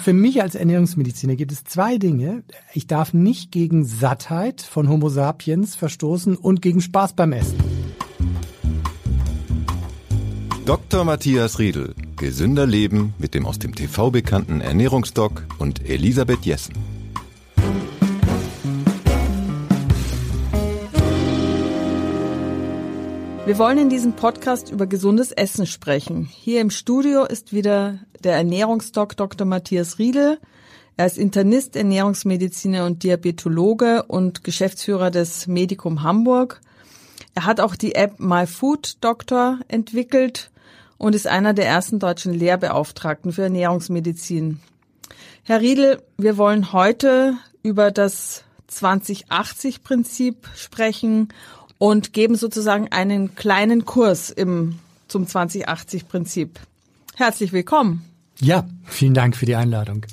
für mich als Ernährungsmediziner gibt es zwei Dinge. Ich darf nicht gegen Sattheit von Homo sapiens verstoßen und gegen Spaß beim Essen. Dr. Matthias Riedel. Gesünder Leben mit dem aus dem TV bekannten Ernährungsdoc und Elisabeth Jessen. Wir wollen in diesem Podcast über gesundes Essen sprechen. Hier im Studio ist wieder der Ernährungsdoc Dr. Matthias Riedel. Er ist Internist, Ernährungsmediziner und Diabetologe und Geschäftsführer des Medikum Hamburg. Er hat auch die App My Food Doctor entwickelt und ist einer der ersten deutschen Lehrbeauftragten für Ernährungsmedizin. Herr Riedel, wir wollen heute über das 2080-Prinzip sprechen und geben sozusagen einen kleinen Kurs im, zum 2080-Prinzip. Herzlich willkommen. Ja, vielen Dank für die Einladung.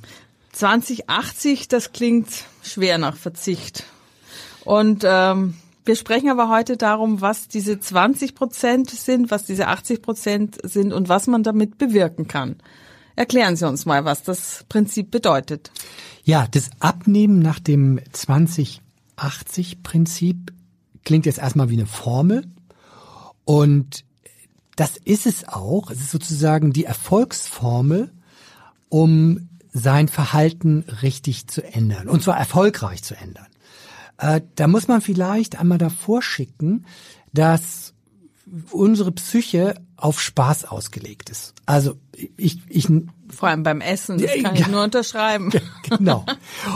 2080, das klingt schwer nach Verzicht. Und ähm, wir sprechen aber heute darum, was diese 20 Prozent sind, was diese 80 Prozent sind und was man damit bewirken kann. Erklären Sie uns mal, was das Prinzip bedeutet. Ja, das Abnehmen nach dem 2080-Prinzip klingt jetzt erstmal wie eine Formel. Und das ist es auch. Es ist sozusagen die Erfolgsformel, um sein Verhalten richtig zu ändern. Und zwar erfolgreich zu ändern. Äh, da muss man vielleicht einmal davor schicken, dass unsere Psyche auf Spaß ausgelegt ist. Also ich, ich vor allem beim Essen, das kann ja, ich nur unterschreiben. Genau.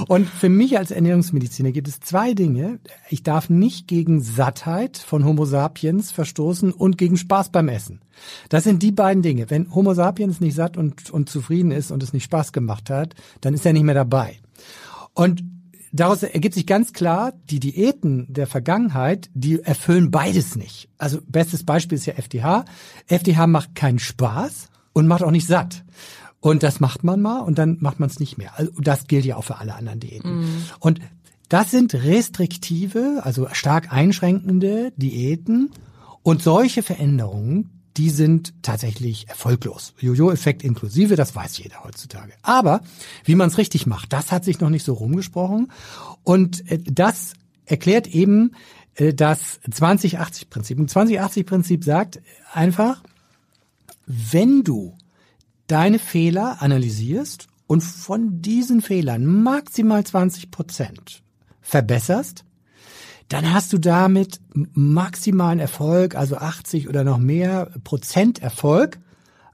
Und für mich als Ernährungsmediziner gibt es zwei Dinge. Ich darf nicht gegen Sattheit von Homo sapiens verstoßen und gegen Spaß beim Essen. Das sind die beiden Dinge. Wenn Homo sapiens nicht satt und, und zufrieden ist und es nicht Spaß gemacht hat, dann ist er nicht mehr dabei. Und daraus ergibt sich ganz klar, die Diäten der Vergangenheit, die erfüllen beides nicht. Also bestes Beispiel ist ja FDH. FDH macht keinen Spaß und macht auch nicht satt. Und das macht man mal und dann macht man es nicht mehr. Also das gilt ja auch für alle anderen Diäten. Mm. Und das sind restriktive, also stark einschränkende Diäten und solche Veränderungen, die sind tatsächlich erfolglos. Jojo-Effekt inklusive, das weiß jeder heutzutage. Aber wie man es richtig macht, das hat sich noch nicht so rumgesprochen. Und äh, das erklärt eben äh, das 2080-Prinzip. Und 2080-Prinzip sagt einfach, wenn du deine Fehler analysierst und von diesen Fehlern maximal 20 Prozent verbesserst, dann hast du damit maximalen Erfolg, also 80 oder noch mehr Prozent Erfolg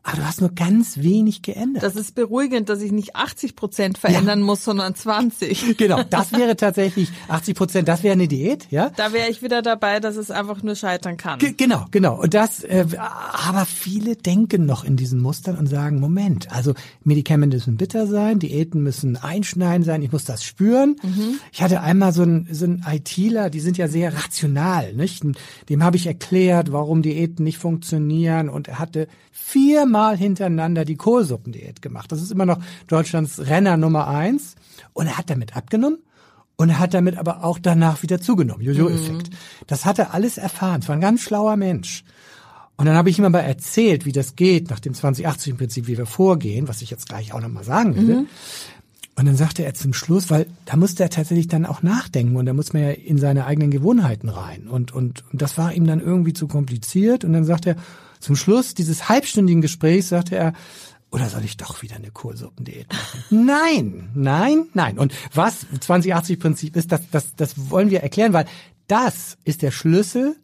aber du hast nur ganz wenig geändert. Das ist beruhigend, dass ich nicht 80 Prozent verändern ja. muss, sondern 20. Genau, das wäre tatsächlich 80 Prozent, das wäre eine Diät, ja. Da wäre ich wieder dabei, dass es einfach nur scheitern kann. G genau, genau. Und das, äh, aber viele denken noch in diesen Mustern und sagen, Moment, also Medikamente müssen bitter sein, Diäten müssen einschneiden sein, ich muss das spüren. Mhm. Ich hatte einmal so einen so ein ITler, die sind ja sehr rational, nicht? Dem habe ich erklärt, warum Diäten nicht funktionieren und er hatte viermal hintereinander die Kohlsuppendiät gemacht. Das ist immer noch Deutschlands Renner Nummer eins. Und er hat damit abgenommen. Und er hat damit aber auch danach wieder zugenommen. Jojo-Effekt. Mhm. Das hat er alles erfahren. Es war ein ganz schlauer Mensch. Und dann habe ich ihm aber erzählt, wie das geht, nach dem 2080-Prinzip, wie wir vorgehen, was ich jetzt gleich auch nochmal sagen werde. Mhm. Und dann sagte er zum Schluss, weil da musste er tatsächlich dann auch nachdenken und da muss man ja in seine eigenen Gewohnheiten rein. Und, und, und das war ihm dann irgendwie zu kompliziert. Und dann sagte er, zum Schluss dieses halbstündigen Gesprächs sagte er, oder soll ich doch wieder eine Kohlsuppendiät machen? nein, nein, nein. Und was 2080-Prinzip ist, das, das, das wollen wir erklären, weil das ist der Schlüssel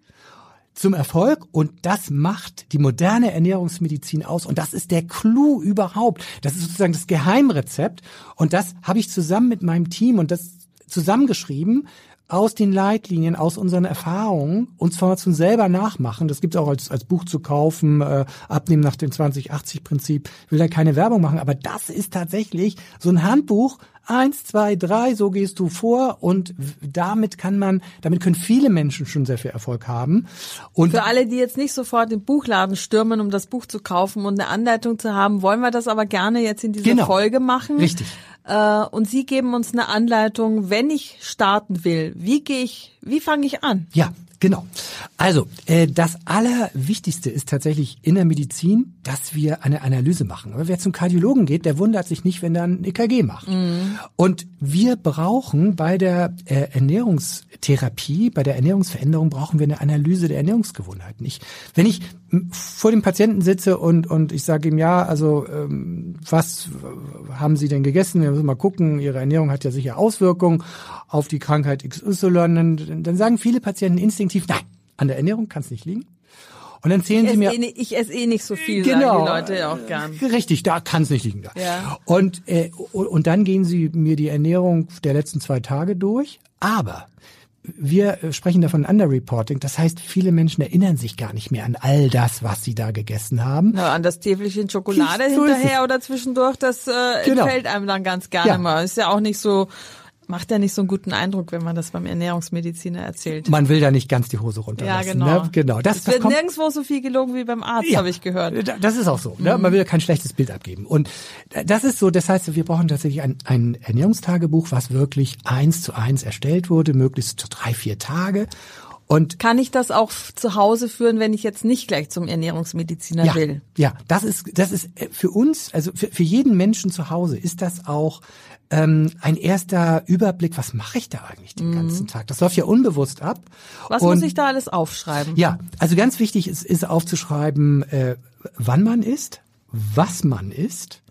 zum Erfolg und das macht die moderne Ernährungsmedizin aus und das ist der Clou überhaupt. Das ist sozusagen das Geheimrezept und das habe ich zusammen mit meinem Team und das zusammengeschrieben aus den Leitlinien, aus unseren Erfahrungen uns Formation selber nachmachen. Das gibt es auch als, als Buch zu kaufen, äh, abnehmen nach dem 2080-Prinzip. will da keine Werbung machen, aber das ist tatsächlich so ein Handbuch. Eins, zwei, drei, so gehst du vor und damit kann man, damit können viele Menschen schon sehr viel Erfolg haben. Und für alle, die jetzt nicht sofort den Buchladen stürmen, um das Buch zu kaufen und eine Anleitung zu haben, wollen wir das aber gerne jetzt in dieser genau. Folge machen. Richtig. Äh, und Sie geben uns eine Anleitung, wenn ich starten will. Wie gehe ich, wie fange ich an? Ja, Genau. Also, äh, das Allerwichtigste ist tatsächlich in der Medizin, dass wir eine Analyse machen. Aber wer zum Kardiologen geht, der wundert sich nicht, wenn er ein EKG macht. Mhm. Und wir brauchen bei der äh, Ernährungstherapie, bei der Ernährungsveränderung brauchen wir eine Analyse der Ernährungsgewohnheiten. Ich, wenn ich vor dem Patienten sitze und, und ich sage ihm, ja, also ähm, was haben Sie denn gegessen? Wir müssen mal gucken, Ihre Ernährung hat ja sicher Auswirkungen auf die Krankheit XY. Dann, dann sagen viele Patienten instinktiv, nein, an der Ernährung kann es nicht liegen. Und dann zählen sie mir. Eh ich esse eh nicht so viel, genau, sagen die Leute auch gern. Richtig, da kann es nicht liegen. Da. Ja. Und, äh, und dann gehen sie mir die Ernährung der letzten zwei Tage durch. Aber wir sprechen davon Underreporting. Das heißt, viele Menschen erinnern sich gar nicht mehr an all das, was sie da gegessen haben. Na, an das Täfelchen Schokolade so hinterher oder zwischendurch, das äh, genau. entfällt einem dann ganz gerne ja. mal. Ist ja auch nicht so Macht ja nicht so einen guten Eindruck, wenn man das beim Ernährungsmediziner erzählt. Man will da nicht ganz die Hose runterlassen. Ja, genau. Ne? genau. Das, es das wird kommt, nirgendwo so viel gelogen wie beim Arzt, ja, habe ich gehört. Das ist auch so. Ne? Man will ja kein schlechtes Bild abgeben. Und das ist so, das heißt, wir brauchen tatsächlich ein, ein Ernährungstagebuch, was wirklich eins zu eins erstellt wurde, möglichst zu drei, vier Tage. Und kann ich das auch zu Hause führen, wenn ich jetzt nicht gleich zum Ernährungsmediziner ja, will? Ja, das ist das ist äh, für uns, also für, für jeden Menschen zu Hause ist das auch ähm, ein erster Überblick, was mache ich da eigentlich den ganzen mhm. Tag? Das läuft ja unbewusst ab. Was Und, muss ich da alles aufschreiben? Ja, also ganz wichtig ist, ist aufzuschreiben, äh, wann man isst, was man isst,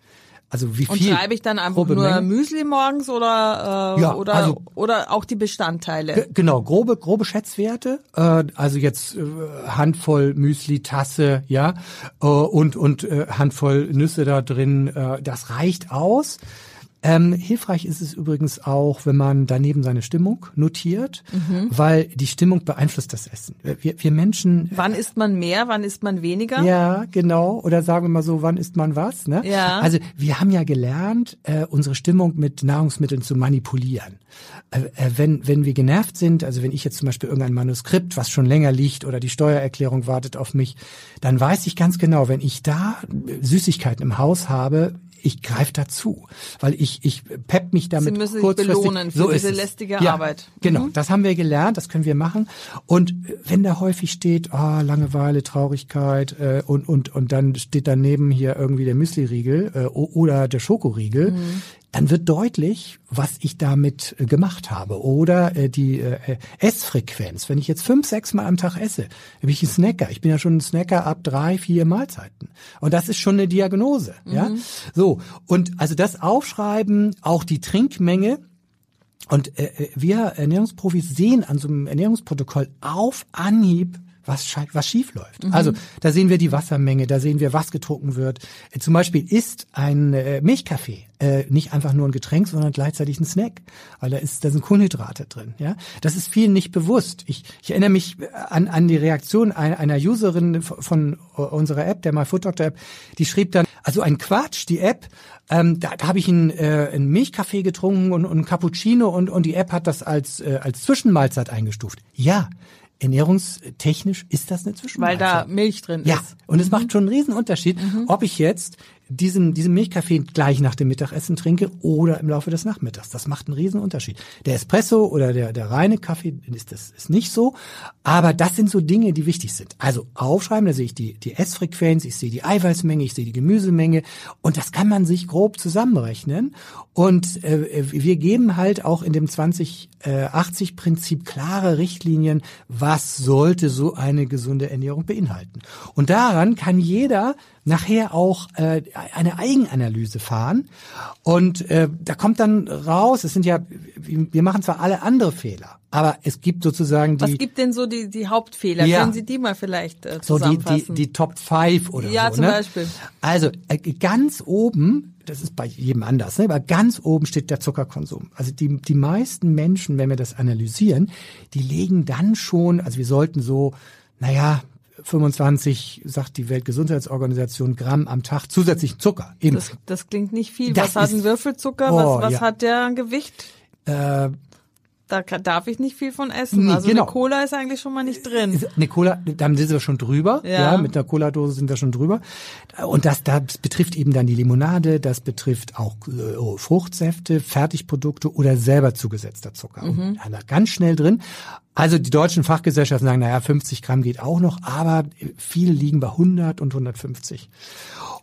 also wie viel? Und schreibe ich dann einfach nur Menge? Müsli morgens oder äh, ja, oder also, oder auch die Bestandteile? Genau, grobe grobe Schätzwerte. Äh, also jetzt äh, Handvoll Müsli Tasse, ja, äh, und und äh, Handvoll Nüsse da drin. Äh, das reicht aus. Ähm, hilfreich ist es übrigens auch, wenn man daneben seine Stimmung notiert, mhm. weil die Stimmung beeinflusst das Essen. Wir, wir Menschen. Wann isst man mehr, wann isst man weniger? Ja, genau. Oder sagen wir mal so, wann isst man was? Ne? Ja. Also wir haben ja gelernt, äh, unsere Stimmung mit Nahrungsmitteln zu manipulieren. Äh, äh, wenn, wenn wir genervt sind, also wenn ich jetzt zum Beispiel irgendein Manuskript, was schon länger liegt oder die Steuererklärung wartet auf mich, dann weiß ich ganz genau, wenn ich da Süßigkeiten im Haus habe, ich greife dazu, weil ich ich pepp mich damit Sie müssen sich belohnen für so diese lästige ja, Arbeit. Genau, mhm. das haben wir gelernt, das können wir machen. Und wenn da häufig steht, oh, Langeweile, Traurigkeit äh, und und und dann steht daneben hier irgendwie der Müsli-Riegel äh, oder der Schokoriegel, mhm dann wird deutlich, was ich damit äh, gemacht habe. Oder äh, die äh, Essfrequenz. Wenn ich jetzt fünf, sechs Mal am Tag esse, bin ich ein Snacker. Ich bin ja schon ein Snacker ab drei, vier Mahlzeiten. Und das ist schon eine Diagnose. Mhm. Ja, so und also das Aufschreiben, auch die Trinkmenge. Und äh, äh wir Ernährungsprofis sehen an so einem Ernährungsprotokoll auf Anhieb, was, was schief läuft. Mhm. Also da sehen wir die Wassermenge, da sehen wir, was getrunken wird. Äh, zum Beispiel ist ein äh, Milchkaffee äh, nicht einfach nur ein Getränk, sondern gleichzeitig ein Snack, weil da ist da sind Kohlenhydrate drin. Ja, das ist vielen nicht bewusst. Ich, ich erinnere mich an, an die Reaktion einer, einer Userin von unserer App, der MyFoodDoctor App, die schrieb dann, also ein Quatsch, die App. Ähm, da da habe ich einen, äh, einen Milchkaffee getrunken und, und einen Cappuccino und, und die App hat das als, äh, als Zwischenmahlzeit eingestuft. Ja, ernährungstechnisch ist das eine Zwischenmahlzeit. Weil da Milch drin ist. Ja, und es mhm. macht schon einen riesen Unterschied, mhm. ob ich jetzt diesen, diesen Milchkaffee gleich nach dem Mittagessen trinke oder im Laufe des Nachmittags. Das macht einen riesen Unterschied. Der Espresso oder der, der reine Kaffee ist das ist nicht so. Aber das sind so Dinge, die wichtig sind. Also aufschreiben, da sehe ich die, die Essfrequenz, ich sehe die Eiweißmenge, ich sehe die Gemüsemenge und das kann man sich grob zusammenrechnen. Und äh, wir geben halt auch in dem 2080-Prinzip klare Richtlinien, was sollte so eine gesunde Ernährung beinhalten. Und daran kann jeder nachher auch äh, eine Eigenanalyse fahren. Und äh, da kommt dann raus, es sind ja, wir machen zwar alle andere Fehler, aber es gibt sozusagen die. Was gibt denn so die, die Hauptfehler? Ja, Können Sie die mal vielleicht äh, zusammenfassen? So die, die, die Top 5 oder ja, so. Ja, zum ne? Beispiel. Also äh, ganz oben, das ist bei jedem anders, ne? aber ganz oben steht der Zuckerkonsum. Also die, die meisten Menschen, wenn wir das analysieren, die legen dann schon, also wir sollten so, naja, 25, sagt die Weltgesundheitsorganisation, Gramm am Tag zusätzlichen Zucker. Eben. Das, das klingt nicht viel. Das was hat ein Würfelzucker? Oh, was was ja. hat der an Gewicht? Äh, da darf ich nicht viel von essen. Nee, also genau. eine Cola ist eigentlich schon mal nicht drin. Eine Cola, dann sind wir schon drüber. Ja. ja mit einer Cola-Dose sind wir schon drüber. Und das, das betrifft eben dann die Limonade, das betrifft auch äh, Fruchtsäfte, Fertigprodukte oder selber zugesetzter Zucker. Mhm. Und ganz schnell drin. Also die deutschen Fachgesellschaften sagen, naja, 50 Gramm geht auch noch, aber viele liegen bei 100 und 150.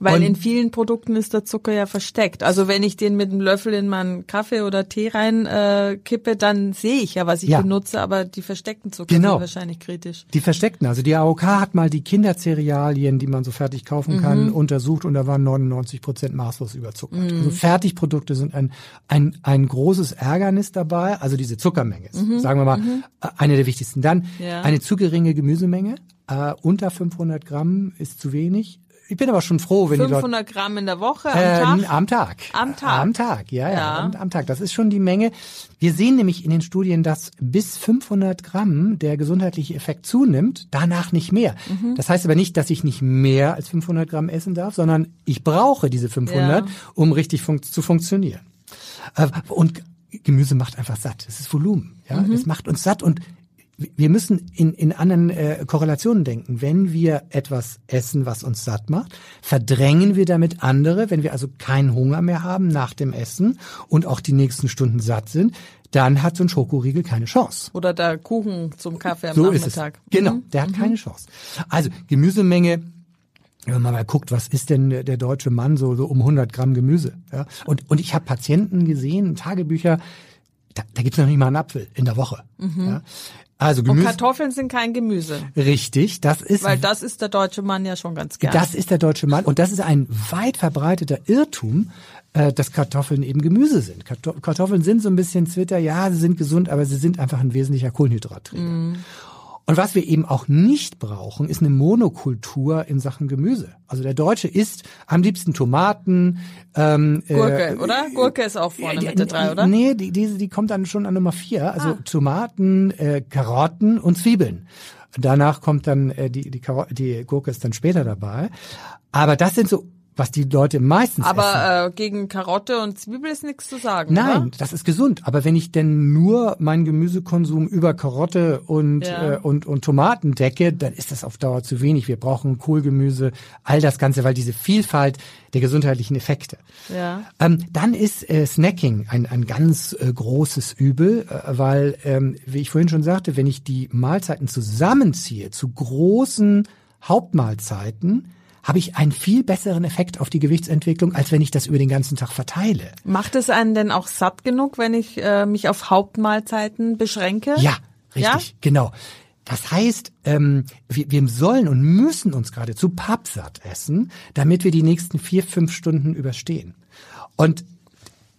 Weil Und- in vielen Produkten ist der Zucker ja versteckt. Also wenn ich den mit einem Löffel in meinen Kaffee oder Tee rein äh, kippe, dann sehe ich ja, was ich Ja. benutze, aber die versteckten Zucker Genau. sind wahrscheinlich kritisch. Die versteckten, also die AOK hat mal die Kindercerealien, die man so fertig kaufen kann, untersucht und da waren 99 Prozent maßlos überzuckert. Also Fertigprodukte sind ein, ein, ein großes Ärgernis dabei, also diese Zuckermenge ist, sagen wir mal, äh, eine der wichtigsten. Dann Ja. eine zu geringe Gemüsemenge, äh, unter 500 Gramm ist zu wenig. Ich bin aber schon froh, wenn die Leute... 500 Gramm in der Woche am Ähm, Tag. Am Tag. Am Tag. Am Tag, ja, ja, Ja. Am, am Tag. Das ist schon die Menge. Wir sehen nämlich in den Studien, dass bis 500 Gramm der gesundheitliche Effekt zunimmt, danach nicht mehr. Mhm. Das heißt aber nicht, dass ich nicht mehr als 500 Gramm essen darf, sondern ich brauche diese 500, Ja. um richtig fun zu funktionieren. Äh, Und Gemüse macht einfach satt. Es ist Volumen. Ja, Mhm. es macht uns satt und wir müssen in, in anderen äh, Korrelationen denken. Wenn wir etwas essen, was uns satt macht, verdrängen wir damit andere. Wenn wir also keinen Hunger mehr haben nach dem Essen und auch die nächsten Stunden satt sind, dann hat so ein Schokoriegel keine Chance. Oder der Kuchen zum Kaffee am So ist es. Nachmittag. Genau, Mhm. der hat keine Chance. Also Gemüsemenge. Wenn man mal guckt, was ist denn der deutsche Mann so, so um 100 Gramm Gemüse? Ja? Und, und ich habe Patienten gesehen, Tagebücher, da, da gibt's noch nicht mal einen Apfel in der Woche. Ja? Also Und Gemüse. Kartoffeln sind kein Gemüse. Richtig, das ist Weil das ist der deutsche Mann ja schon ganz gern. das ist der deutsche Mann und das ist ein weit verbreiteter Irrtum, äh, dass Kartoffeln eben Gemüse sind. Karto Kartoffeln sind so ein bisschen Zwitter, ja, sie sind gesund, aber sie sind einfach ein wesentlicher Kohlenhydratträger. Und was wir eben auch nicht brauchen, ist eine Monokultur in Sachen Gemüse. Also der Deutsche isst am liebsten Tomaten, ähm, Gurke, äh, oder? Gurke ist auch vorne die- mit der drei, oder? Nee, die, die, die kommt dann schon an Nummer vier. Also Ah. Tomaten, äh, Karotten und Zwiebeln. Danach kommt dann äh, die, die, Karo die Gurke ist dann später dabei. Aber das sind so, was die Leute meistens essen. Aber äh, gegen Karotte und Zwiebel ist nichts zu sagen, Nein, oder? das ist gesund. Aber wenn ich denn nur meinen Gemüsekonsum über Karotte und, Ja. äh, und, und Tomaten decke, dann ist das auf Dauer zu wenig. Wir brauchen Kohlgemüse, all das Ganze, weil diese Vielfalt der gesundheitlichen Effekte. Ja. Ähm, dann ist äh, Snacking ein, ein ganz äh, großes Übel, äh, weil, ähm, wie ich vorhin schon sagte, wenn ich die Mahlzeiten zusammenziehe zu großen Hauptmahlzeiten, habe ich einen viel besseren Effekt auf die Gewichtsentwicklung, als wenn ich das über den ganzen Tag verteile. Macht es einen denn auch satt genug, wenn ich äh, mich auf Hauptmahlzeiten beschränke? Ja, richtig, genau. Das heißt, ähm, wir, wir sollen und müssen uns geradezu pappsatt essen, damit wir die nächsten vier, fünf Stunden überstehen. Und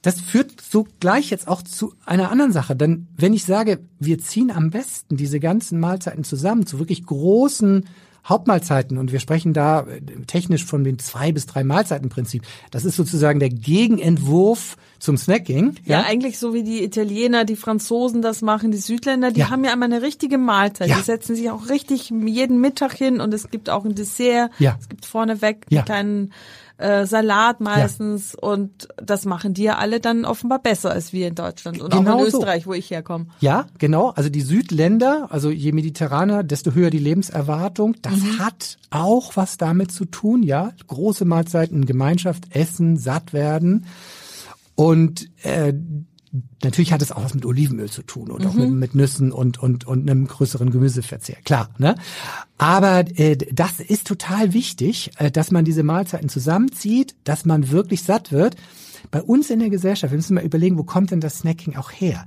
das führt so gleich jetzt auch zu einer anderen Sache. Denn wenn ich sage, wir ziehen am besten diese ganzen Mahlzeiten zusammen zu wirklich großen Hauptmahlzeiten und wir sprechen da äh, technisch von den zwei bis drei Mahlzeitenprinzip. Das ist sozusagen der Gegenentwurf zum Snacking. Ja, eigentlich so wie die Italiener, die Franzosen das machen, die Südländer, die Ja. haben ja immer eine richtige Mahlzeit. Ja. Die setzen sich auch richtig jeden Mittag hin und es gibt auch ein Dessert. Ja. Es gibt vorneweg Ja. einen kleinen äh, Salat meistens und das machen die ja alle dann offenbar besser als wir in Deutschland und Genau auch in so. Österreich, wo ich herkomme. Ja, genau. Also die Südländer, also je mediterraner, desto höher die Lebenserwartung. Das Mhm. hat auch was damit zu tun, ja. Große Mahlzeiten, Gemeinschaft, essen, satt werden. Und äh, natürlich hat es auch was mit Olivenöl zu tun und auch mit, mit Nüssen und, und, und einem größeren Gemüseverzehr. Klar, ne? Aber äh, das ist total wichtig, äh, dass man diese Mahlzeiten zusammenzieht, dass man wirklich satt wird. Bei uns in der Gesellschaft, wir müssen mal überlegen, wo kommt denn das Snacking auch her?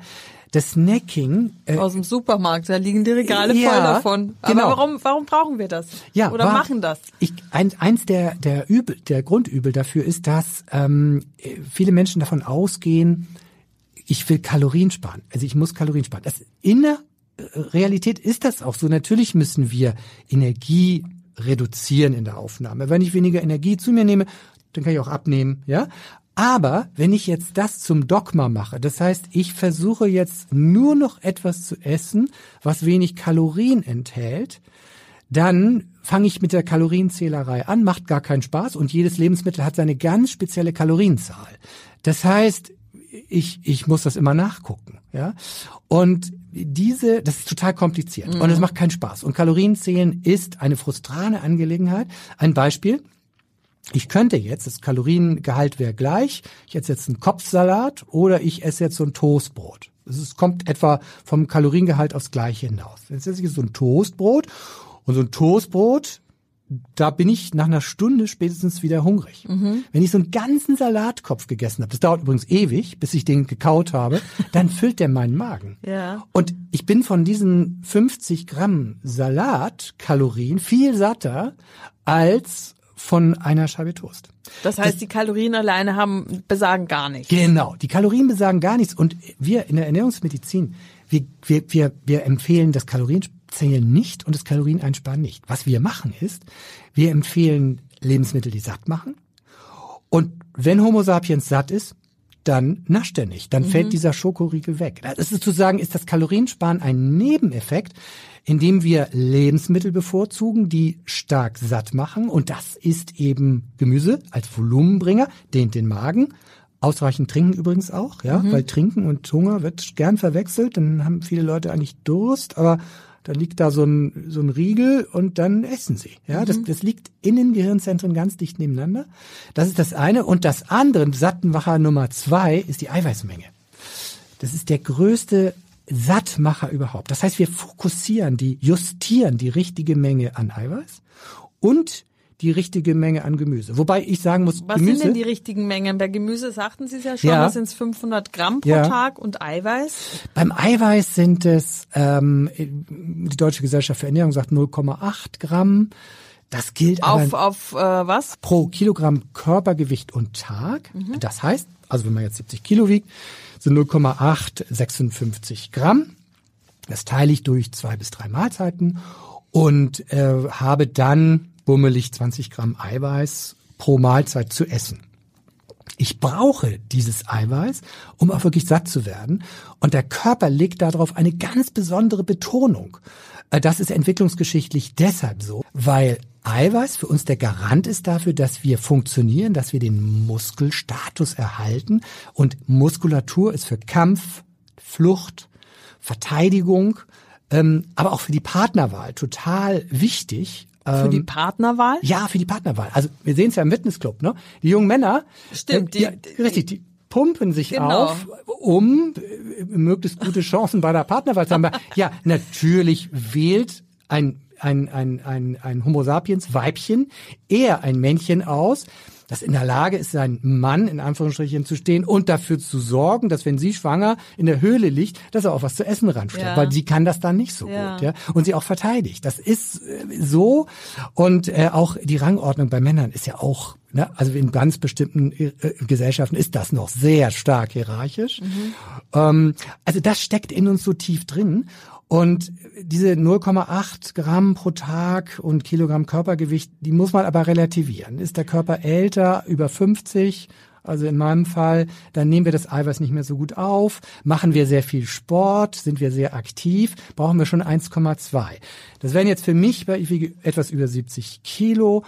Das Snacking äh, Aus dem Supermarkt, da liegen die Regale Ja, voll davon. Aber genau. warum, warum brauchen wir das? Ja, Oder war- machen das? Ich, ein, eins der, der Übel, der Grundübel dafür ist, dass ähm, viele Menschen davon ausgehen, ich will Kalorien sparen. Also ich muss Kalorien sparen. Das in der äh, Realität ist das auch so. Natürlich müssen wir Energie reduzieren in der Aufnahme. Wenn ich weniger Energie zu mir nehme, dann kann ich auch abnehmen, ja. Aber wenn ich jetzt das zum Dogma mache, das heißt, ich versuche jetzt nur noch etwas zu essen, was wenig Kalorien enthält, dann fange ich mit der Kalorienzählerei an, macht gar keinen Spaß und jedes Lebensmittel hat seine ganz spezielle Kalorienzahl. Das heißt, ich, ich muss das immer nachgucken, ja. Und diese, das ist total kompliziert und es macht keinen Spaß. Und Kalorienzählen ist eine frustrane Angelegenheit. Ein Beispiel. Ich könnte jetzt, das Kaloriengehalt wäre gleich, ich esse jetzt einen Kopfsalat oder ich esse jetzt so ein Toastbrot. Es kommt etwa vom Kaloriengehalt aufs Gleiche hinaus. Jetzt esse ich so ein Toastbrot und so ein Toastbrot, da bin ich nach einer Stunde spätestens wieder hungrig. Mhm. Wenn ich so einen ganzen Salatkopf gegessen habe, das dauert übrigens ewig, bis ich den gekaut habe, dann füllt der meinen Magen. Ja. Und ich bin von diesen 50 Gramm Salatkalorien viel satter als von einer Scheibe Toast. Das heißt, das, die Kalorien alleine haben, besagen gar nichts. Genau, die Kalorien besagen gar nichts. Und wir in der Ernährungsmedizin, wir, wir, wir, wir empfehlen das Kalorienzählen nicht und das Kalorieneinsparen nicht. Was wir machen ist, wir empfehlen Lebensmittel, die satt machen. Und wenn Homo sapiens satt ist, dann nascht er nicht. Dann mhm. fällt dieser Schokoriegel weg. Das ist zu sagen, ist das Kaloriensparen ein Nebeneffekt, indem wir Lebensmittel bevorzugen, die stark satt machen. Und das ist eben Gemüse als Volumenbringer, dehnt den Magen. Ausreichend trinken übrigens auch, ja, mhm. weil Trinken und Hunger wird gern verwechselt. Dann haben viele Leute eigentlich Durst, aber dann liegt da so ein, so ein Riegel und dann essen sie. Ja, mhm. das, das liegt in den Gehirnzentren ganz dicht nebeneinander. Das ist das eine. Und das andere, Sattenwacher Nummer zwei, ist die Eiweißmenge. Das ist der größte Sattmacher überhaupt. Das heißt, wir fokussieren die, justieren die richtige Menge an Eiweiß und die richtige Menge an Gemüse. Wobei ich sagen muss, was Gemüse, sind denn die richtigen Mengen? Bei Gemüse sagten Sie es ja schon, ja. das sind 500 Gramm pro ja. Tag und Eiweiß. Beim Eiweiß sind es, ähm, die Deutsche Gesellschaft für Ernährung sagt 0,8 Gramm. Das gilt auf, auf äh, was? Pro Kilogramm Körpergewicht und Tag. Mhm. Das heißt, also wenn man jetzt 70 Kilo wiegt, sind 0,856 Gramm. Das teile ich durch zwei bis drei Mahlzeiten und äh, habe dann bummelig 20 Gramm Eiweiß pro Mahlzeit zu essen. Ich brauche dieses Eiweiß, um auch wirklich satt zu werden. Und der Körper legt darauf eine ganz besondere Betonung. Äh, das ist entwicklungsgeschichtlich deshalb so, weil Eiweiß für uns der Garant ist dafür, dass wir funktionieren, dass wir den Muskelstatus erhalten. Und Muskulatur ist für Kampf, Flucht, Verteidigung, ähm, aber auch für die Partnerwahl total wichtig. Für die ähm, Partnerwahl? Ja, für die Partnerwahl. Also wir sehen es ja im Fitnessclub, ne? Die jungen Männer, Stimmt, die, die, richtig, die pumpen sich genau. auf, um äh, möglichst gute Chancen bei der Partnerwahl zu haben. ja, natürlich wählt ein ein, ein, ein, ein Homo sapiens Weibchen eher ein Männchen aus, das in der Lage ist, sein Mann in Anführungsstrichen zu stehen und dafür zu sorgen, dass wenn sie schwanger in der Höhle liegt, dass er auch was zu essen ranstellt, ja. weil sie kann das dann nicht so ja. gut, ja, und sie auch verteidigt. Das ist äh, so und äh, auch die Rangordnung bei Männern ist ja auch Ne? Also in ganz bestimmten äh, Gesellschaften ist das noch sehr stark hierarchisch. Mhm. Ähm, also das steckt in uns so tief drin. Und diese 0,8 Gramm pro Tag und Kilogramm Körpergewicht, die muss man aber relativieren. Ist der Körper älter, über 50, also in meinem Fall, dann nehmen wir das Eiweiß nicht mehr so gut auf. Machen wir sehr viel Sport, sind wir sehr aktiv, brauchen wir schon 1,2. Das wären jetzt für mich, weil ich wiege etwas über 70 Kilo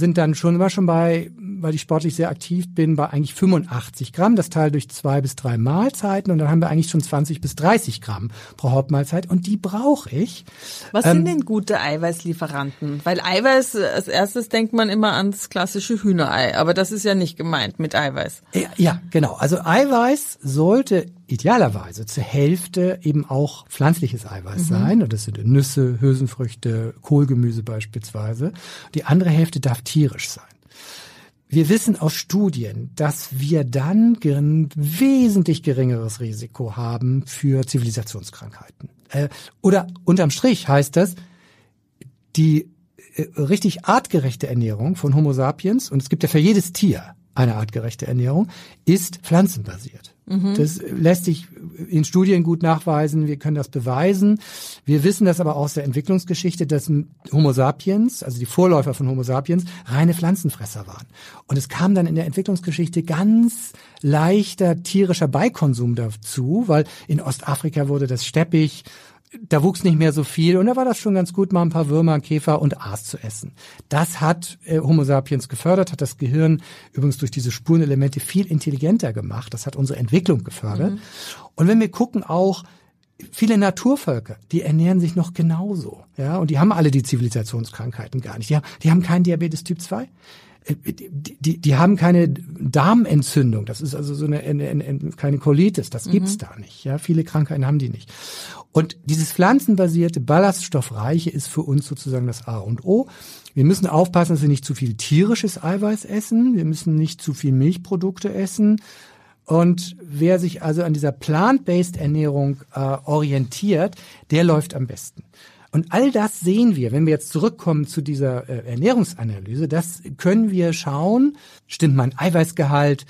sind dann schon immer schon bei, weil ich sportlich sehr aktiv bin, bei eigentlich 85 Gramm. Das Teil durch zwei bis drei Mahlzeiten und dann haben wir eigentlich schon 20 bis 30 Gramm pro Hauptmahlzeit und die brauche ich. Was ähm, sind denn gute Eiweißlieferanten? Weil Eiweiß, als erstes denkt man immer ans klassische Hühnerei, aber das ist ja nicht gemeint mit Eiweiß. Ja, ja genau. Also Eiweiß sollte idealerweise zur Hälfte eben auch pflanzliches Eiweiß mhm. sein. Und das sind Nüsse, Hülsenfrüchte, Kohlgemüse beispielsweise. Die andere Hälfte darf tierisch sein. Wir wissen aus Studien, dass wir dann ein wesentlich geringeres Risiko haben für Zivilisationskrankheiten. Äh, oder unterm Strich heißt das, die äh, richtig artgerechte Ernährung von Homo sapiens, und es gibt ja für jedes Tier eine artgerechte Ernährung, ist pflanzenbasiert. Mhm. Das lässt sich in Studien gut nachweisen. Wir können das beweisen. Wir wissen das aber aus der Entwicklungsgeschichte, dass Homo sapiens, also die Vorläufer von Homo sapiens, reine Pflanzenfresser waren. Und es kam dann in der Entwicklungsgeschichte ganz leichter tierischer Beikonsum dazu, weil in Ostafrika wurde das steppig da wuchs nicht mehr so viel und da war das schon ganz gut, mal ein paar Würmer, Käfer und Aas zu essen. Das hat äh, Homo sapiens gefördert, hat das Gehirn übrigens durch diese Spurenelemente viel intelligenter gemacht. Das hat unsere Entwicklung gefördert. Mhm. Und wenn wir gucken auch, viele Naturvölker, die ernähren sich noch genauso, ja, und die haben alle die Zivilisationskrankheiten gar nicht. Die haben, die haben keinen Diabetes Typ 2. äh, die, die, die haben keine Darmentzündung. Das ist also so eine, eine, eine keine Colitis. Das gibt's mhm. da nicht. Ja, viele Krankheiten haben die nicht. Und dieses pflanzenbasierte, ballaststoffreiche ist für uns sozusagen das A und O. Wir müssen aufpassen, dass wir nicht zu viel tierisches Eiweiß essen. Wir müssen nicht zu viel Milchprodukte essen. Und wer sich also an dieser plant-based Ernährung äh, orientiert, der läuft am besten. Und all das sehen wir, wenn wir jetzt zurückkommen zu dieser äh, Ernährungsanalyse, das können wir schauen, stimmt mein Eiweißgehalt,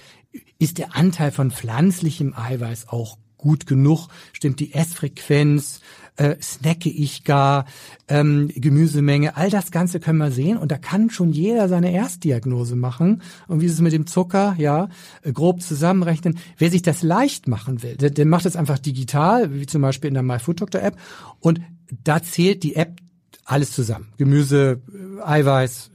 ist der Anteil von pflanzlichem Eiweiß auch gut genug, stimmt die Essfrequenz, äh, snacke ich gar, ähm, Gemüsemenge, all das Ganze können wir sehen und da kann schon jeder seine Erstdiagnose machen. Und wie ist es mit dem Zucker, ja, äh, grob zusammenrechnen. Wer sich das leicht machen will, der, der macht das einfach digital, wie zum Beispiel in der MyFoodDoctor App und da zählt die App alles zusammen. Gemüse, Eiweiß,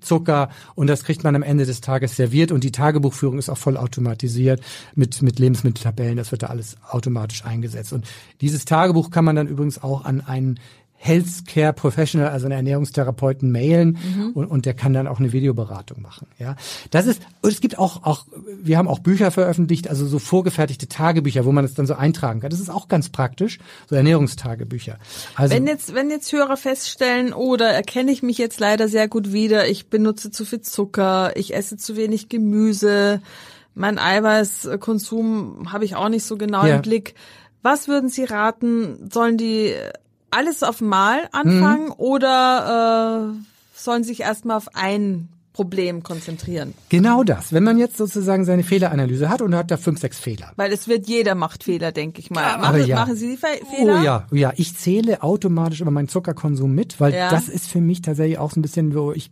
Zucker und das kriegt man am Ende des Tages serviert und die Tagebuchführung ist auch voll automatisiert mit, mit Lebensmitteltabellen. Das wird da alles automatisch eingesetzt. Und dieses Tagebuch kann man dann übrigens auch an einen Healthcare Professional, also einen Ernährungstherapeuten mailen mhm. und, und der kann dann auch eine Videoberatung machen. Ja, das ist. Und es gibt auch auch wir haben auch Bücher veröffentlicht, also so vorgefertigte Tagebücher, wo man es dann so eintragen kann. Das ist auch ganz praktisch, so Ernährungstagebücher. Also wenn jetzt wenn jetzt Hörer feststellen, oder oh, erkenne ich mich jetzt leider sehr gut wieder, ich benutze zu viel Zucker, ich esse zu wenig Gemüse, mein Eiweißkonsum habe ich auch nicht so genau ja. im Blick. Was würden Sie raten? Sollen die alles auf Mal anfangen mhm. oder äh, sollen sich erstmal auf ein Problem konzentrieren. Genau das. Wenn man jetzt sozusagen seine Fehleranalyse hat und hat da fünf, sechs Fehler. Weil es wird jeder macht Fehler, denke ich mal. Ja, machen, ja. machen Sie die Fe Fehler? Oh ja, ja. Ich zähle automatisch immer meinen Zuckerkonsum mit, weil ja. das ist für mich tatsächlich auch so ein bisschen, wo ich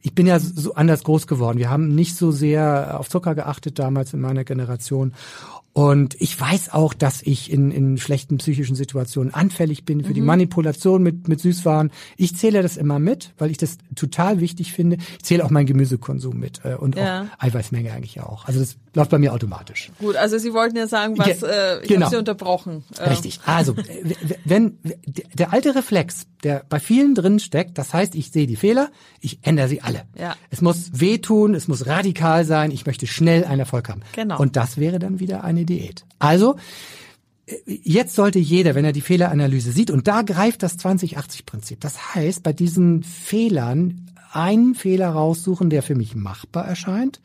ich bin ja so anders groß geworden. Wir haben nicht so sehr auf Zucker geachtet damals in meiner Generation. Und ich weiß auch, dass ich in, in schlechten psychischen Situationen anfällig bin für mhm. die Manipulation mit, mit Süßwaren. Ich zähle das immer mit, weil ich das total wichtig finde. Ich zähle auch meinen Gemüsekonsum mit äh, und ja. auch Eiweißmenge eigentlich auch. Also das läuft bei mir automatisch. Gut, also Sie wollten ja sagen, was äh, ich genau. habe Sie unterbrochen. Äh. Richtig. Also wenn der alte Reflex, der bei vielen drin steckt, das heißt, ich sehe die Fehler, ich ändere sie alle. Ja. Es muss wehtun, es muss radikal sein, ich möchte schnell einen Erfolg haben. Genau. Und das wäre dann wieder eine Diät. Also, äh, jetzt sollte jeder, wenn er die Fehleranalyse sieht, und da greift das 2080-Prinzip. Das heißt, bei diesen Fehlern einen Fehler raussuchen, der für mich machbar erscheint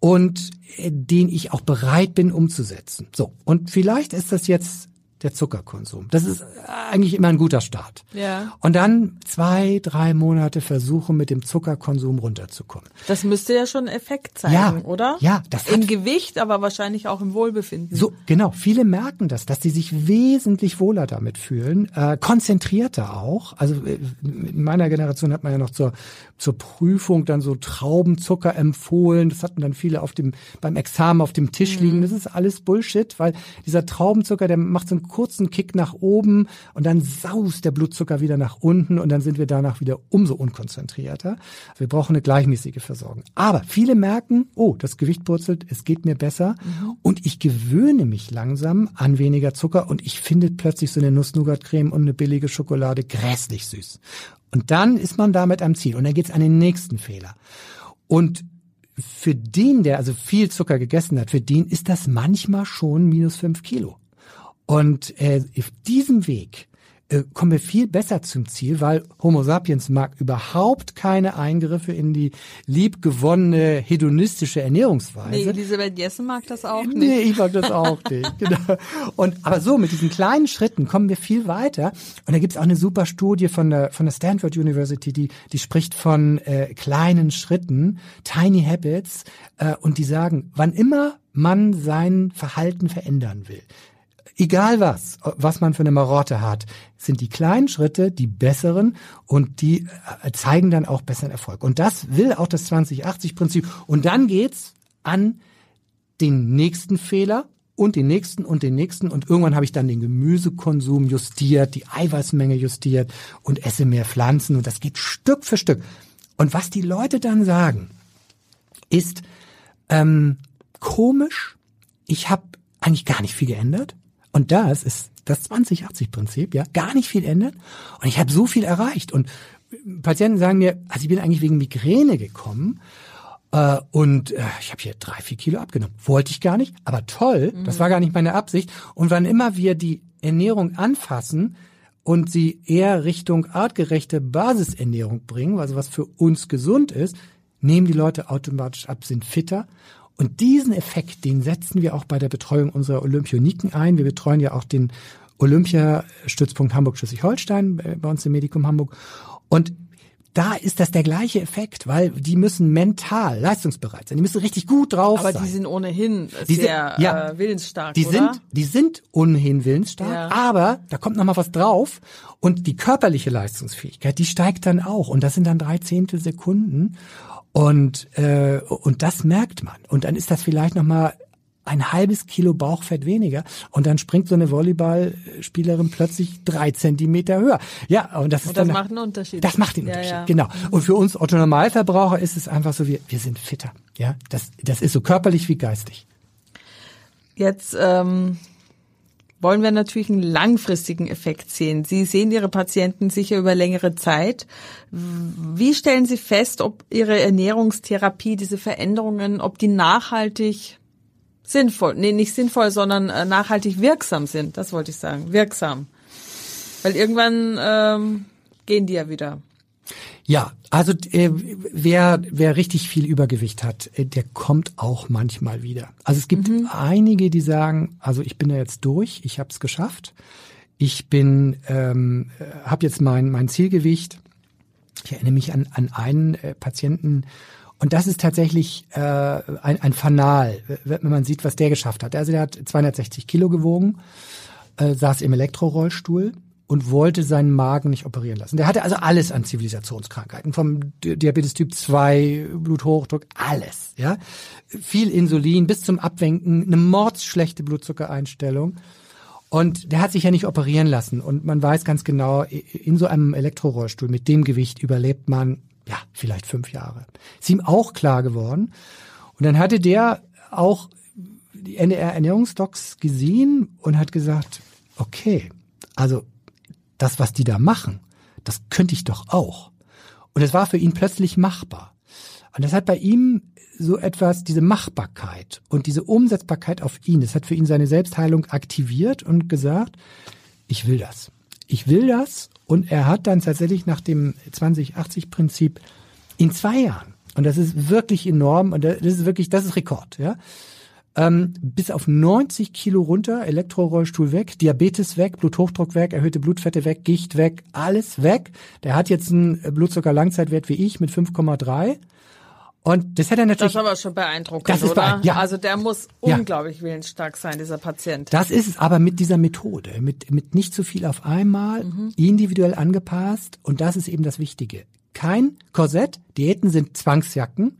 und äh, den ich auch bereit bin umzusetzen. So. Und vielleicht ist das jetzt der Zuckerkonsum. Das ist eigentlich immer ein guter Start. Ja. Und dann zwei, drei Monate versuchen, mit dem Zuckerkonsum runterzukommen. Das müsste ja schon Effekt zeigen, ja, oder? Ja, das Im Gewicht, aber wahrscheinlich auch im Wohlbefinden. So, genau. Viele merken das, dass sie sich wesentlich wohler damit fühlen, äh, konzentrierter auch. Also äh, in meiner Generation hat man ja noch zur, zur Prüfung dann so Traubenzucker empfohlen. Das hatten dann viele auf dem, beim Examen auf dem Tisch liegen. Mhm. Das ist alles Bullshit, weil dieser Traubenzucker, der macht so einen kurzen Kick nach oben und dann saust der Blutzucker wieder nach unten und dann sind wir danach wieder umso unkonzentrierter. Wir brauchen eine gleichmäßige Versorgung. Aber viele merken, oh, das Gewicht purzelt, es geht mir besser mhm. und ich gewöhne mich langsam an weniger Zucker und ich finde plötzlich so eine Nuss-Nougat-Creme und eine billige Schokolade grässlich süß. Und dann ist man damit am Ziel und dann geht's an den nächsten Fehler. Und für den, der also viel Zucker gegessen hat, für den ist das manchmal schon minus fünf Kilo. Und äh, auf diesem Weg äh, kommen wir viel besser zum Ziel, weil Homo sapiens mag überhaupt keine Eingriffe in die liebgewonnene hedonistische Ernährungsweise. Nee, Elisabeth Jessen mag das auch nicht. Nee, ich mag das auch nicht. Genau. Und aber so mit diesen kleinen Schritten kommen wir viel weiter. Und da gibt's auch eine super Studie von der von der Stanford University, die die spricht von äh, kleinen Schritten, Tiny Habits, äh, und die sagen, wann immer man sein Verhalten verändern will, egal was, was man für eine Marotte hat, sind die kleinen Schritte die besseren und die äh, zeigen dann auch besseren Erfolg. Und das will auch das 2080-Prinzip. Und dann geht's an den nächsten Fehler und den nächsten und den nächsten und irgendwann habe ich dann den Gemüsekonsum justiert, die Eiweißmenge justiert und esse mehr Pflanzen und das geht Stück für Stück. Und was die Leute dann sagen, ist ähm, komisch. Ich habe eigentlich gar nicht viel geändert. Und das ist das 2080-Prinzip, ja, gar nicht viel ändert. Und ich habe so viel erreicht. Und Patienten sagen mir, also ich bin eigentlich wegen Migräne gekommen äh, und äh, ich habe hier drei, vier Kilo abgenommen. Wollte ich gar nicht, aber toll, mhm. das war gar nicht meine Absicht. Und wann immer wir die Ernährung anfassen, und sie eher Richtung artgerechte Basisernährung bringen, also was für uns gesund ist, nehmen die Leute automatisch ab, sind fitter. Und diesen Effekt, den setzen wir auch bei der Betreuung unserer Olympioniken ein. Wir betreuen ja auch den Olympiastützpunkt Hamburg-Schleswig-Holstein äh, bei uns im Medikum Hamburg. Und da ist das der gleiche Effekt, weil die müssen mental leistungsbereit sein. Die müssen richtig gut drauf Aber sein. Aber die sind ohnehin die sehr sind, ja, äh, willensstark, die oder? Sind, die sind ohnehin willensstark, ja. aber da kommt noch mal was drauf und die körperliche Leistungsfähigkeit, die steigt dann auch und das sind dann drei Zehntel Sekunden und äh, und das merkt man und dann ist das vielleicht noch mal ein halbes Kilo Bauchfett weniger und dann springt so eine Volleyballspielerin plötzlich drei Zentimeter höher. Ja, und das ist und das dann, macht einen Unterschied. Das macht den Unterschied, ja. genau. Und für uns Otto Normalverbraucher ist es einfach so, wir, wir sind fitter. Ja, das, das ist so körperlich wie geistig. Jetzt ähm, wollen wir natürlich einen langfristigen Effekt sehen. Sie sehen Ihre Patienten sicher über längere Zeit. Wie stellen Sie fest, ob Ihre Ernährungstherapie, diese Veränderungen, ob die nachhaltig sinnvoll, nee, nicht sinnvoll, sondern äh, nachhaltig wirksam sind. Das wollte ich sagen, wirksam. Weil irgendwann ähm, gehen die ja wieder. Ja, also äh, wer wer richtig viel Übergewicht hat, äh, der kommt auch manchmal wieder. Also es gibt mhm. einige, die sagen, also ich bin da jetzt durch, ich habe es geschafft, ich bin ähm, äh, habe jetzt mein mein Zielgewicht. Ich erinnere mich an an einen äh, Patienten und das ist tatsächlich äh, ein, ein Fanal, wenn man sieht, was der geschafft hat. Also der hat 260 Kilo gewogen, äh, saß im Elektrorollstuhl und wollte seinen Magen nicht operieren lassen. Der hatte also alles an Zivilisationskrankheiten, vom Diabetes Typ 2, Bluthochdruck, alles, ja. Viel Insulin bis zum Abwenken, eine mordsschlechte Blutzuckereinstellung. Und der hat sich ja nicht operieren lassen. Und man weiß ganz genau, in so einem Elektrorollstuhl mit dem Gewicht überlebt man ja, vielleicht fünf Jahre. Ist ihm auch klar geworden. Und dann hatte der auch die NDR-Ernährungsdocs gesehen und hat gesagt, okay, also das, was die da machen, das könnte ich doch auch. Und es war für ihn plötzlich machbar. Und das hat bei ihm so etwas, diese Machbarkeit und diese Umsetzbarkeit auf ihn, das hat für ihn seine Selbstheilung aktiviert und gesagt, ich will das. Ich will das und er hat dann tatsächlich nach dem 2080-Prinzip in zwei Jahren, und das ist wirklich enorm, und das ist wirklich, das ist Rekord, ja, ähm, bis auf 90 Kilo runter, Elektrorollstuhl weg, Diabetes weg, Bluthochdruck weg, erhöhte Blutfette weg, Gicht weg, alles weg. Der hat jetzt einen Blutzucker-Langzeitwert wie ich mit 5,3 und das hat er natürlich. Das ist aber schon beeindruckend, das ist oder? ja. Also der muss ja. unglaublich willensstark sein, dieser Patient. Das ist es aber mit dieser Methode, mit, mit nicht zu viel auf einmal, mhm. individuell angepasst. Und das ist eben das Wichtige. Kein Korsett, Diäten sind Zwangsjacken.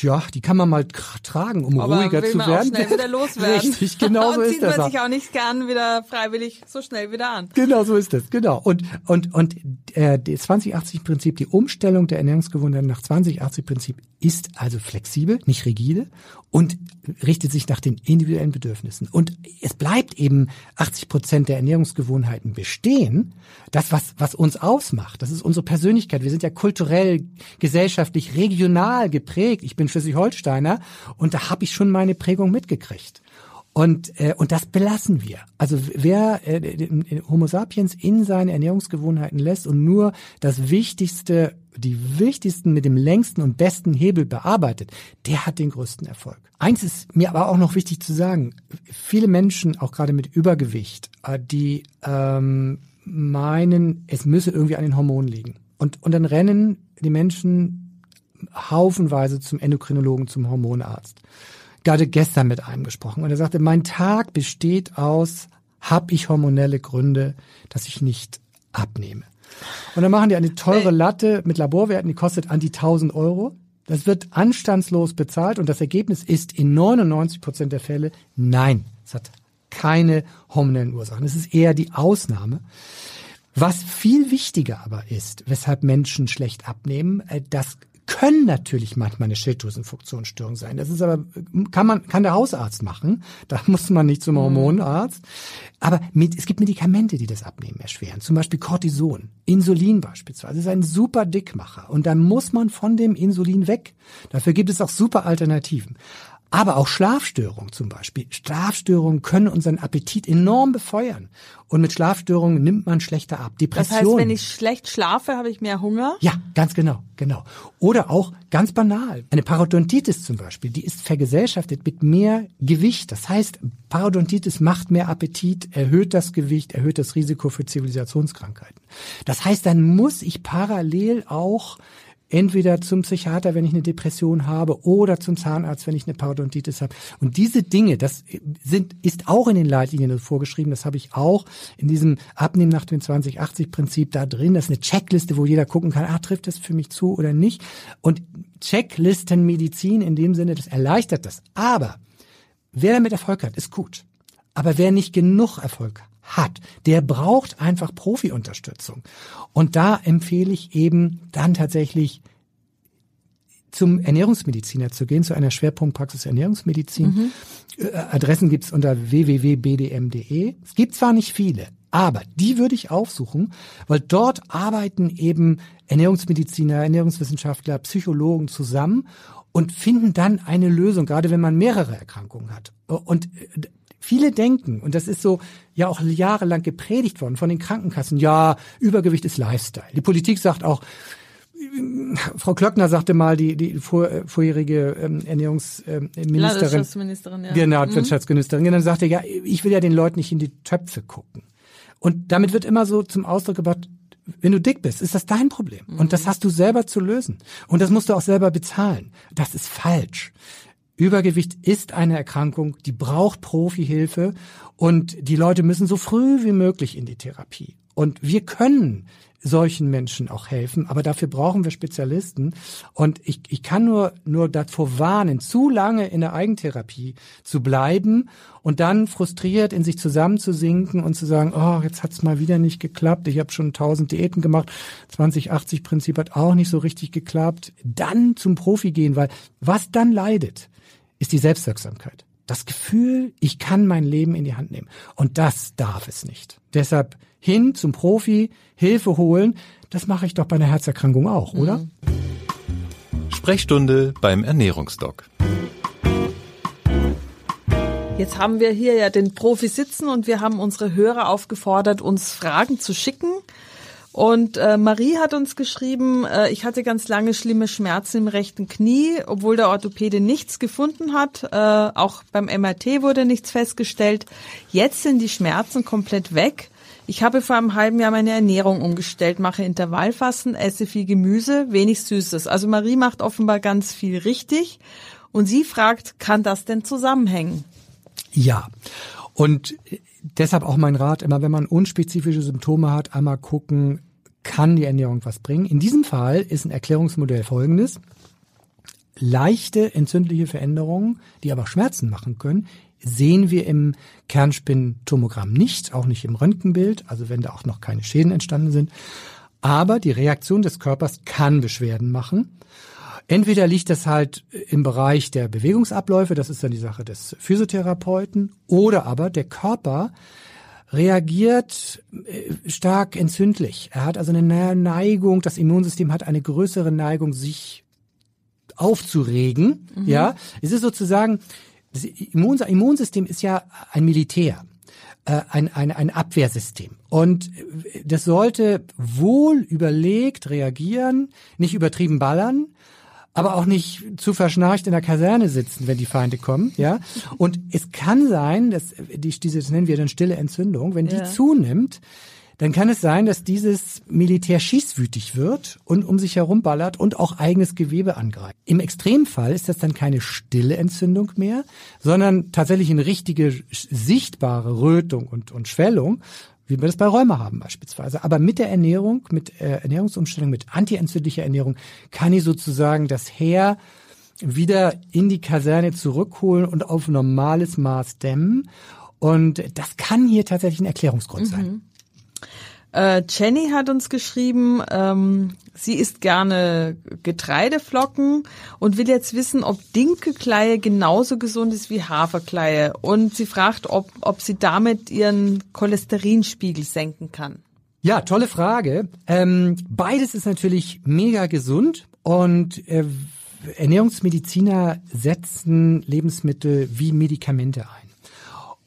Tja, die kann man mal tragen, um Aber ruhiger will zu man werden. Auch schnell wieder loswerden. Richtig, genau so ist das. zieht man sich auch nicht gern wieder freiwillig so schnell wieder an. Genau so ist es, genau. Und und und äh, das 2080-Prinzip, die Umstellung der Ernährungsgewohnheiten nach 2080-Prinzip ist also flexibel, nicht rigide und richtet sich nach den individuellen Bedürfnissen. Und es bleibt eben 80 Prozent der Ernährungsgewohnheiten bestehen. Das, was, was uns ausmacht, das ist unsere Persönlichkeit. Wir sind ja kulturell, gesellschaftlich, regional geprägt. Ich bin Schleswig-Holsteiner und da habe ich schon meine Prägung mitgekriegt. Und, äh, und das belassen wir. Also wer äh, Homo sapiens in seine Ernährungsgewohnheiten lässt und nur das Wichtigste, die wichtigsten mit dem längsten und besten Hebel bearbeitet, der hat den größten Erfolg. Eins ist mir aber auch noch wichtig zu sagen. Viele Menschen, auch gerade mit Übergewicht, äh, die ähm, meinen, es müsse irgendwie an den Hormonen liegen. Und, und dann rennen die Menschen haufenweise zum Endokrinologen, zum Hormonarzt gerade gestern mit einem gesprochen und er sagte, mein Tag besteht aus, habe ich hormonelle Gründe, dass ich nicht abnehme. Und dann machen die eine teure Latte mit Laborwerten, die kostet an die 1000 Euro. Das wird anstandslos bezahlt und das Ergebnis ist in 99 Prozent der Fälle nein. Es hat keine hormonellen Ursachen. Es ist eher die Ausnahme. Was viel wichtiger aber ist, weshalb Menschen schlecht abnehmen, äh, das können natürlich manchmal eine Schilddrüsenfunktionsstörung sein. Das ist aber, kann man, kann der Hausarzt machen. Da muss man nicht zum mhm. Hormonarzt. Aber mit, es gibt Medikamente, die das Abnehmen erschweren. Zum Beispiel Cortison, Insulin beispielsweise. Das ist ein super Dickmacher. Und dann muss man von dem Insulin weg. Dafür gibt es auch super Alternativen. Aber auch Schlafstörungen zum Beispiel. Schlafstörungen können unseren Appetit enorm befeuern. Und mit Schlafstörungen nimmt man schlechter ab. Depression. Das heißt, wenn ich schlecht schlafe, habe ich mehr Hunger? Ja, ganz genau, genau. Oder auch ganz banal. Eine Parodontitis zum Beispiel, die ist vergesellschaftet mit mehr Gewicht. Das heißt, Parodontitis macht mehr Appetit, erhöht das Gewicht, erhöht das Risiko für Zivilisationskrankheiten. Das heißt, dann muss ich parallel auch entweder zum Psychiater, wenn ich eine Depression habe, oder zum Zahnarzt, wenn ich eine Parodontitis habe. Und diese Dinge, das sind, ist auch in den Leitlinien vorgeschrieben. Das habe ich auch in diesem Abnehmen nach dem 2080-Prinzip da drin. Das ist eine Checkliste, wo jeder gucken kann, ah, trifft das für mich zu oder nicht. Und Checklistenmedizin in dem Sinne, das erleichtert das. Aber wer damit Erfolg hat, ist gut. Aber wer nicht genug Erfolg hat, der braucht einfach Profi-Unterstützung. Und da empfehle ich eben dann tatsächlich zum Ernährungsmediziner zu gehen, zu einer Schwerpunktpraxis Ernährungsmedizin. Mhm. Äh, Adressen gibt's unter www.bdm.de. Es gibt zwar nicht viele, aber die würde ich aufsuchen, weil dort arbeiten eben Ernährungsmediziner, Ernährungswissenschaftler, Psychologen zusammen und finden dann eine Lösung, gerade wenn man mehrere Erkrankungen hat. Und äh, Viele denken, und das ist so ja auch jahrelang gepredigt worden von den Krankenkassen, ja, Übergewicht ist Lifestyle. Die Politik sagt auch, Frau Klöckner sagte mal, die, die vor, vorherige ähm, Ernährungsministerin, ähm, ja. genau, mhm. Wirtschaftsministerin, dann sagte, ja, ich will ja den Leuten nicht in die Töpfe gucken. Und damit wird immer so zum Ausdruck gebracht, wenn du dick bist, ist das dein Problem. Mhm. Und das hast du selber zu lösen. Und das musst du auch selber bezahlen. Das ist falsch. Übergewicht ist eine Erkrankung, die braucht Profihilfe und die Leute müssen so früh wie möglich in die Therapie. Und wir können solchen Menschen auch helfen, aber dafür brauchen wir Spezialisten. Und ich, ich kann nur, nur davor warnen, zu lange in der Eigentherapie zu bleiben und dann frustriert in sich zusammenzusinken und zu sagen, oh, jetzt hat's mal wieder nicht geklappt, ich habe schon tausend Diäten gemacht, 2080-Prinzip hat auch nicht so richtig geklappt. Dann zum Profi gehen, weil was dann leidet, ist die Selbstwirksamkeit. Das Gefühl, ich kann mein Leben in die Hand nehmen. Und das darf es nicht. Deshalb hin zum Profi, Hilfe holen. Das mache ich doch bei einer Herzerkrankung auch, oder? Mhm. Sprechstunde beim Ernährungsdoc. Jetzt haben wir hier ja den Profi sitzen und wir haben unsere Hörer aufgefordert, uns Fragen zu schicken. Und äh, Marie hat uns geschrieben, äh, ich hatte ganz lange schlimme Schmerzen im rechten Knie, obwohl der Orthopäde nichts gefunden hat. Äh, auch beim MRT wurde nichts festgestellt. Jetzt sind die Schmerzen komplett weg. Ich habe vor einem halben Jahr meine Ernährung umgestellt, mache Intervallfasten, esse viel Gemüse, wenig Süßes. Also Marie macht offenbar ganz viel richtig. Und sie fragt, kann das denn zusammenhängen? Ja. Und deshalb auch mein Rat, immer wenn man unspezifische Symptome hat, einmal gucken, kann die Ernährung was bringen. In diesem Fall ist ein Erklärungsmodell folgendes. Leichte entzündliche Veränderungen, die aber Schmerzen machen können, sehen wir im Kernspintomogramm nicht, auch nicht im Röntgenbild, also wenn da auch noch keine Schäden entstanden sind. Aber die Reaktion des Körpers kann Beschwerden machen. Entweder liegt das halt im Bereich der Bewegungsabläufe, das ist dann die Sache des Physiotherapeuten, oder aber der Körper reagiert äh, stark entzündlich. Er hat also eine Neigung, das Immunsystem hat eine größere Neigung, sich aufzuregen. Mhm. Ja, es ist sozusagen, das Immunsystem ist ja ein Militär äh, ein, ein, ein Abwehrsystem. Und das sollte wohl überlegt reagieren, nicht übertrieben ballern, aber auch nicht zu verschnarcht in der Kaserne sitzen, wenn die Feinde kommen, ja. Und es kann sein, dass die, diese, das nennen wir dann stille Entzündung, wenn die ja. zunimmt, dann kann es sein, dass dieses Militär schießwütig wird und um sich herum ballert und auch eigenes Gewebe angreift. Im Extremfall ist das dann keine stille Entzündung mehr, sondern tatsächlich eine richtige sichtbare Rötung und, und Schwellung wie wir das bei Rheuma haben beispielsweise. Aber mit der Ernährung, mit äh, Ernährungsumstellung, mit antientzündlicher Ernährung kann ich sozusagen das Heer wieder in die Kaserne zurückholen und auf normales Maß dämmen. Und das kann hier tatsächlich ein Erklärungsgrund mhm. sein. Äh, Jenny hat uns geschrieben, ähm, sie isst gerne Getreideflocken und will jetzt wissen, ob Dinkelkleie genauso gesund ist wie Haferkleie. Und sie fragt, ob, ob sie damit ihren Cholesterinspiegel senken kann. Ja, tolle Frage. Ähm, beides ist natürlich mega gesund und äh, Ernährungsmediziner setzen Lebensmittel wie Medikamente ein.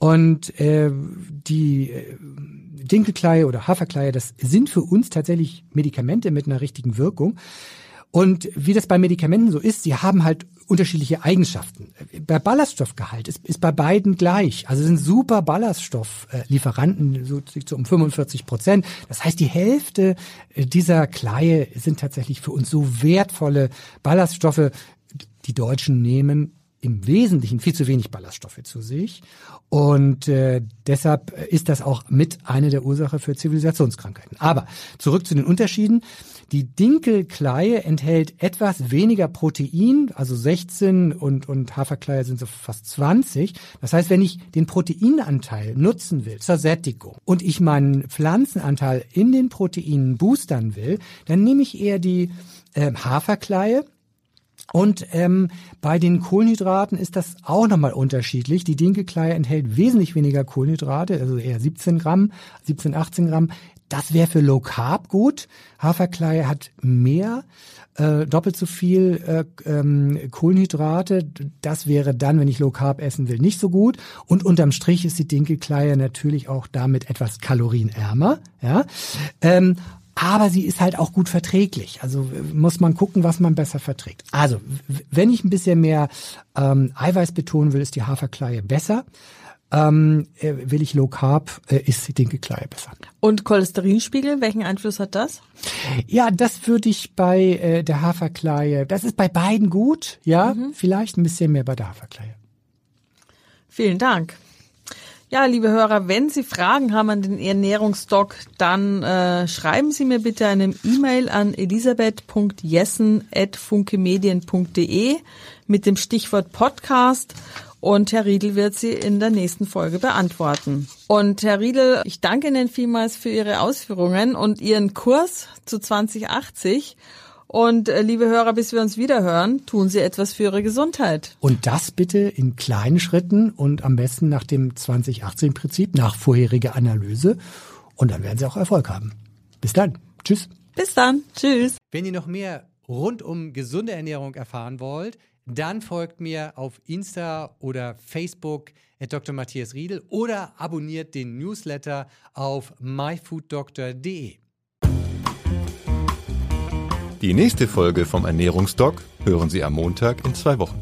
Und äh, die äh, Dinkelkleie oder Haferkleie, das sind für uns tatsächlich Medikamente mit einer richtigen Wirkung. Und wie das bei Medikamenten so ist, sie haben halt unterschiedliche Eigenschaften. Bei Ballaststoffgehalt ist, ist bei beiden gleich. Also sind super Ballaststofflieferanten, so, so um 45 Prozent. Das heißt, die Hälfte dieser Kleie sind tatsächlich für uns so wertvolle Ballaststoffe. Die Deutschen nehmen im Wesentlichen viel zu wenig Ballaststoffe zu sich. Und äh, deshalb ist das auch mit eine der Ursache für Zivilisationskrankheiten. Aber zurück zu den Unterschieden. Die Dinkelkleie enthält etwas weniger Protein, also 16 und, und Haferkleie sind so fast 20. Das heißt, wenn ich den Proteinanteil nutzen will zur Sättigung und ich meinen Pflanzenanteil in den Proteinen boostern will, dann nehme ich eher die äh, Haferkleie und ähm, bei den Kohlenhydraten ist das auch nochmal unterschiedlich. Die Dinkelkleie enthält wesentlich weniger Kohlenhydrate, also eher 17 Gramm, 17, 18 Gramm. Das wäre für Low Carb gut. Haferkleie hat mehr, äh, doppelt so viel äh, ähm, Kohlenhydrate. Das wäre dann, wenn ich Low Carb essen will, nicht so gut. Und unterm Strich ist die Dinkelkleie natürlich auch damit etwas kalorienärmer. Ja. Ähm, aber sie ist halt auch gut verträglich. Also muss man gucken, was man besser verträgt. Also wenn ich ein bisschen mehr ähm, Eiweiß betonen will, ist die Haferkleie besser. Ähm, äh, will ich Low Carb, äh, ist die Dinkelkleie besser. Und Cholesterinspiegel, welchen Einfluss hat das? Ja, das würde ich bei äh, der Haferkleie, das ist bei beiden gut, ja, mhm. vielleicht ein bisschen mehr bei der Haferkleie. Vielen Dank. Ja, liebe Hörer, wenn Sie Fragen haben an den Ernährungsdoc, dann äh, schreiben Sie mir bitte eine E-Mail an elisabeth.jessen.funkemedien.de mit dem Stichwort Podcast und Herr Riedel wird sie in der nächsten Folge beantworten. Und Herr Riedel, ich danke Ihnen vielmals für Ihre Ausführungen und Ihren Kurs zu 2080 und äh, liebe Hörer, bis wir uns wieder hören, tun Sie etwas für Ihre Gesundheit. Und das bitte in kleinen Schritten und am besten nach dem 2018-Prinzip, nach vorheriger Analyse. Und dann werden Sie auch Erfolg haben. Bis dann. Tschüss. Bis dann. Tschüss. Wenn ihr noch mehr rund um gesunde Ernährung erfahren wollt, dann folgt mir auf Insta oder Facebook at Dr. Matthias Riedel oder abonniert den Newsletter auf myfooddoctor.de. Die nächste Folge vom Ernährungsdoc hören Sie am Montag in zwei Wochen.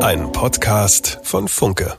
Ein Podcast von Funke.